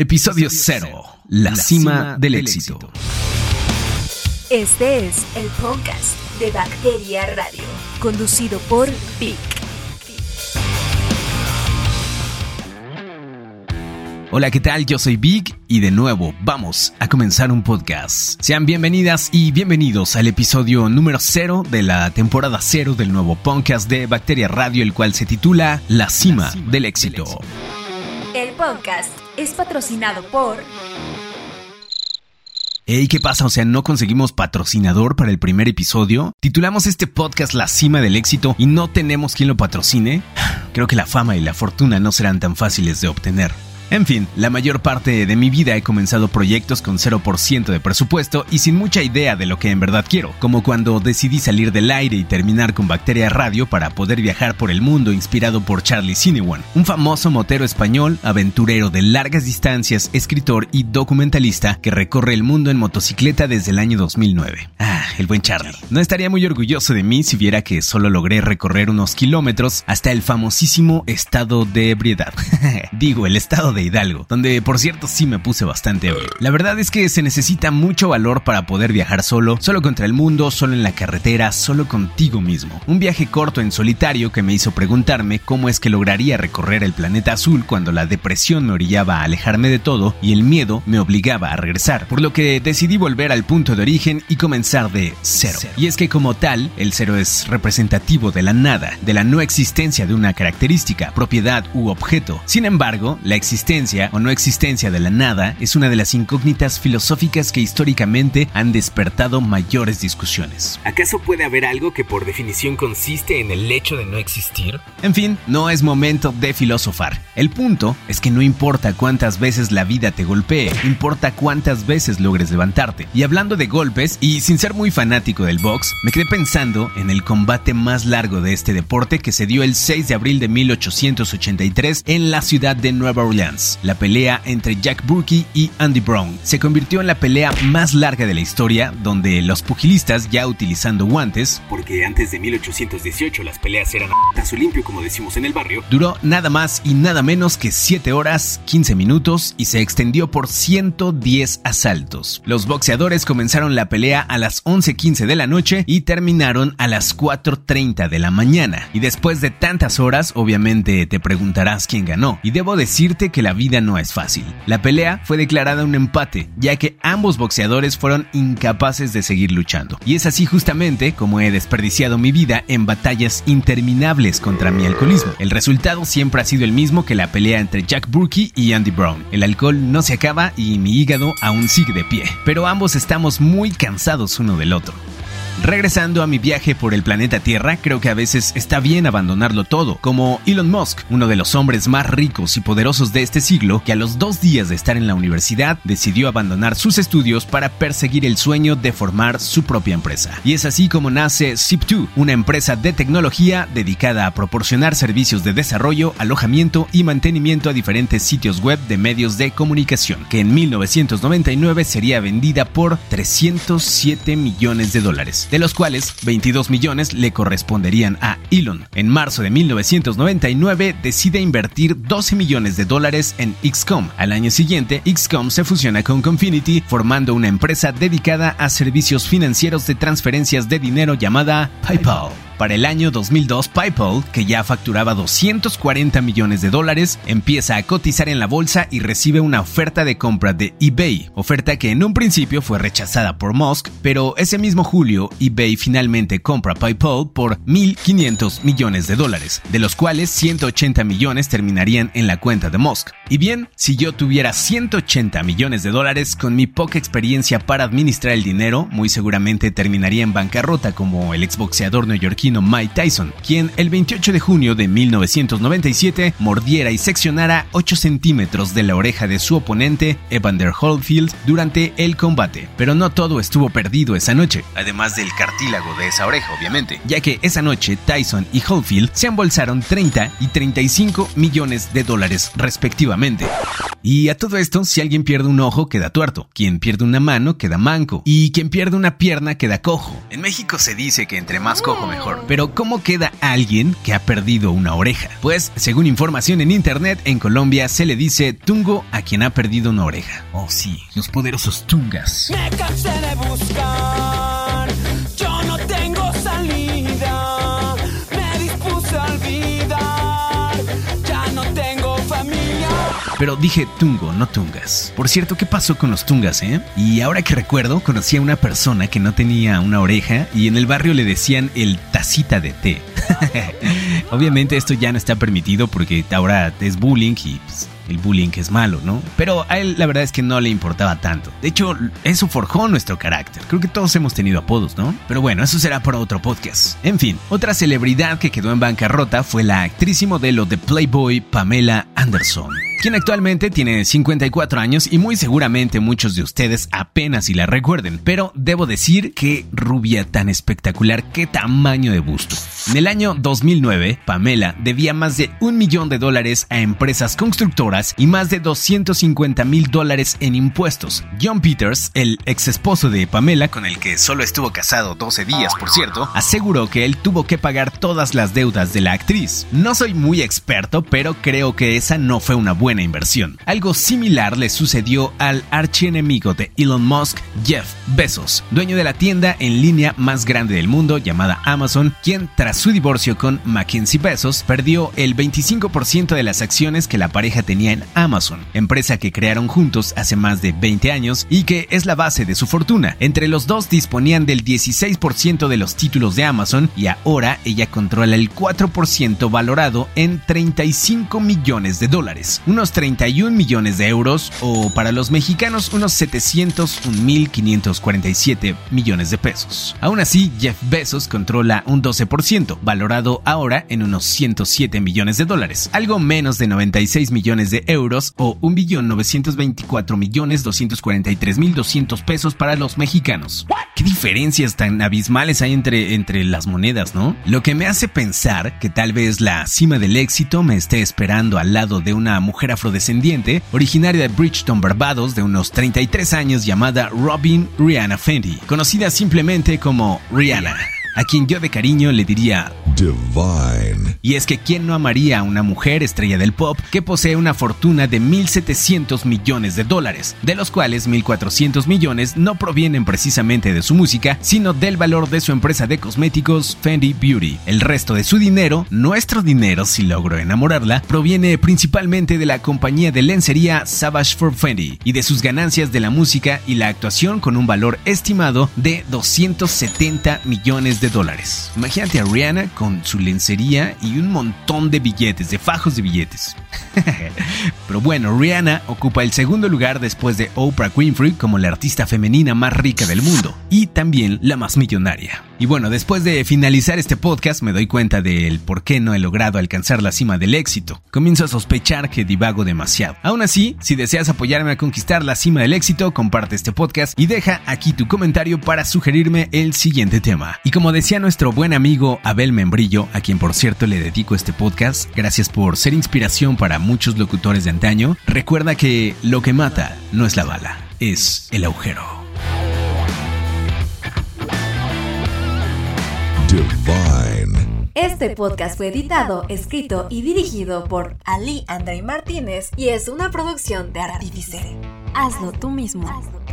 Episodio 0. La, cima, del, éxito. Este es el podcast de Bacteria Radio, conducido por Vic. Hola, ¿qué tal? Yo soy Vic y de nuevo vamos a comenzar un podcast. Sean bienvenidas y bienvenidos al episodio número 0 de la temporada 0 del nuevo podcast de Bacteria Radio, el cual se titula La cima, del éxito. El podcast es patrocinado por... Ey, ¿qué pasa? O sea, ¿no conseguimos patrocinador para el primer episodio? Titulamos este podcast La cima del éxito y no tenemos quien lo patrocine. Creo que la fama y la fortuna no serán tan fáciles de obtener. En fin, la mayor parte de mi vida he comenzado proyectos con 0% de presupuesto y sin mucha idea de lo que en verdad quiero, como cuando decidí salir del aire y terminar con Bacteria Radio para poder viajar por el mundo inspirado por Charlie Sinewan, un famoso motero español, aventurero de largas distancias, escritor y documentalista que recorre el mundo en motocicleta desde el año 2009. Ah, el buen Charlie. No estaría muy orgulloso de mí si viera que solo logré recorrer unos kilómetros hasta el famosísimo estado de ebriedad. Digo, el estado de Hidalgo, donde por cierto sí me puse bastante ebrio. La verdad es que se necesita mucho valor para poder viajar solo, solo contra el mundo, solo en la carretera, solo contigo mismo. Un viaje corto en solitario que me hizo preguntarme cómo es que lograría recorrer el planeta azul cuando la depresión me orillaba a alejarme de todo y el miedo me obligaba a regresar, por lo que decidí volver al punto de origen y comenzar de cero. Y es que como tal, el cero es representativo de la nada, de la no existencia de una característica, propiedad u objeto. Sin embargo, la existencia o no existencia de la nada es una de las incógnitas filosóficas que históricamente han despertado mayores discusiones. ¿Acaso puede haber algo que por definición consiste en el hecho de no existir? En fin, no es momento de filosofar. El punto es que no importa cuántas veces la vida te golpee, importa cuántas veces logres levantarte. Y hablando de golpes, y sin ser muy fanático del box, me quedé pensando en el combate más largo de este deporte que se dio el 6 de abril de 1883 en la ciudad de Nueva Orleans la pelea entre Jack Burkey y Andy Brown. Se convirtió en la pelea más larga de la historia, donde los pugilistas, ya utilizando guantes, porque antes de 1818 las peleas eran a limpio, como decimos en el barrio, duró nada más y nada menos que 7 horas, 15 minutos y se extendió por 110 asaltos. Los boxeadores comenzaron la pelea a las 11.15 de la noche y terminaron a las 4.30 de la mañana. Y después de tantas horas, obviamente te preguntarás quién ganó. Y debo decirte que la la vida no es fácil. La pelea fue declarada un empate, ya que ambos boxeadores fueron incapaces de seguir luchando. Y es así justamente como he desperdiciado mi vida en batallas interminables contra mi alcoholismo. El resultado siempre ha sido el mismo que la pelea entre Jack Burkey y Andy Brown. El alcohol no se acaba y mi hígado aún sigue de pie, pero ambos estamos muy cansados uno del otro. Regresando a mi viaje por el planeta Tierra, creo que a veces está bien abandonarlo todo, como Elon Musk, uno de los hombres más ricos y poderosos de este siglo, que a los dos días de estar en la universidad decidió abandonar sus estudios para perseguir el sueño de formar su propia empresa. Y es así como nace Zip2, una empresa de tecnología dedicada a proporcionar servicios de desarrollo, alojamiento y mantenimiento a diferentes sitios web de medios de comunicación, que en 1999 sería vendida por 307 millones de dólares de los cuales 22 millones le corresponderían a Elon. En marzo de 1999 decide invertir 12 millones de dólares en XCOM. Al año siguiente, XCOM se fusiona con Confinity, formando una empresa dedicada a servicios financieros de transferencias de dinero llamada PayPal. Para el año 2002, PayPal, que ya facturaba 240 millones de dólares, empieza a cotizar en la bolsa y recibe una oferta de compra de eBay, oferta que en un principio fue rechazada por Musk, pero ese mismo julio eBay finalmente compra PayPal por 1.500 millones de dólares, de los cuales 180 millones terminarían en la cuenta de Musk. Y bien, si yo tuviera 180 millones de dólares con mi poca experiencia para administrar el dinero, muy seguramente terminaría en bancarrota como el exboxeador neoyorquino Mike Tyson, quien el 28 de junio de 1997 mordiera y seccionara 8 centímetros de la oreja de su oponente, Evander Holyfield, durante el combate. Pero no todo estuvo perdido esa noche, además del cartílago de esa oreja, obviamente, ya que esa noche Tyson y Holyfield se embolsaron 30 y 35 millones de dólares respectivamente. Y a todo esto, si alguien pierde un ojo, queda tuerto. Quien pierde una mano, queda manco. Y quien pierde una pierna, queda cojo. En México se dice que entre más cojo, mejor. Pero ¿cómo queda alguien que ha perdido una oreja? Pues, según información en internet, en Colombia se le dice tungo a quien ha perdido una oreja. Oh sí, los poderosos tungas. Me cansé de buscar, Pero dije tungo, no tungas. Por cierto, ¿qué pasó con los tungas, eh? Y ahora que recuerdo, conocí a una persona que no tenía una oreja y en el barrio le decían el tacita de té. Obviamente esto ya no está permitido porque ahora es bullying y pues, el bullying es malo, ¿no? Pero a él la verdad es que no le importaba tanto. De hecho, eso forjó nuestro carácter. Creo que todos hemos tenido apodos, ¿no? Pero bueno, eso será para otro podcast. En fin, otra celebridad que quedó en bancarrota fue la actriz y modelo de Playboy Pamela Anderson quien actualmente tiene 54 años y muy seguramente muchos de ustedes apenas si la recuerden, pero debo decir que rubia tan espectacular, qué tamaño de busto. En el año 2009, Pamela debía más de un millón de dólares a empresas constructoras y más de 250 mil dólares en impuestos. John Peters, el ex esposo de Pamela, con el que solo estuvo casado 12 días, por cierto, aseguró que él tuvo que pagar todas las deudas de la actriz. No soy muy experto, pero creo que esa no fue una buena inversión. Algo similar le sucedió al archienemigo de Elon Musk, Jeff Bezos, dueño de la tienda en línea más grande del mundo llamada Amazon, quien tras su divorcio con Mackenzie Bezos perdió el 25% de las acciones que la pareja tenía en Amazon, empresa que crearon juntos hace más de 20 años y que es la base de su fortuna. Entre los dos disponían del 16% de los títulos de Amazon y ahora ella controla el 4% valorado en 35 millones de dólares, unos 31 millones de euros o para los mexicanos unos 701.547 millones de pesos. Aún así, Jeff Bezos controla un 12%, valorado ahora en unos 107 millones de dólares, algo menos de 96 millones de euros o 1.924.243.200 pesos para los mexicanos. ¿Qué diferencias tan abismales hay entre, entre las monedas, no? Lo que me hace pensar que tal vez la cima del éxito me esté esperando al lado de una mujer afrodescendiente, originaria de Bridgeton, Barbados, de unos 33 años, llamada Robin Rihanna Fendi, conocida simplemente como Rihanna a quien yo de cariño le diría Divine. Y es que quién no amaría a una mujer estrella del pop que posee una fortuna de 1.700 millones de dólares, de los cuales 1.400 millones no provienen precisamente de su música, sino del valor de su empresa de cosméticos Fendi Beauty. El resto de su dinero, nuestro dinero si logro enamorarla, proviene principalmente de la compañía de lencería Savage for Fendi y de sus ganancias de la música y la actuación con un valor estimado de 270 millones de dólares. Imagínate a Rihanna con su lencería y un montón de billetes, de fajos de billetes. Pero bueno, Rihanna ocupa el segundo lugar después de Oprah Winfrey como la artista femenina más rica del mundo y también la más millonaria. Y bueno, después de finalizar este podcast me doy cuenta del por qué no he logrado alcanzar la cima del éxito. Comienzo a sospechar que divago demasiado. Aún así, si deseas apoyarme a conquistar la cima del éxito, comparte este podcast y deja aquí tu comentario para sugerirme el siguiente tema. Y como decía nuestro buen amigo Abel Membrillo, a quien por cierto le dedico este podcast, gracias por ser inspiración para muchos locutores de antaño, recuerda que lo que mata no es la bala, es el agujero. Este podcast fue editado, escrito y dirigido por Ali André Martínez y es una producción de Artificer. Hazlo tú mismo. Hazlo tú mismo.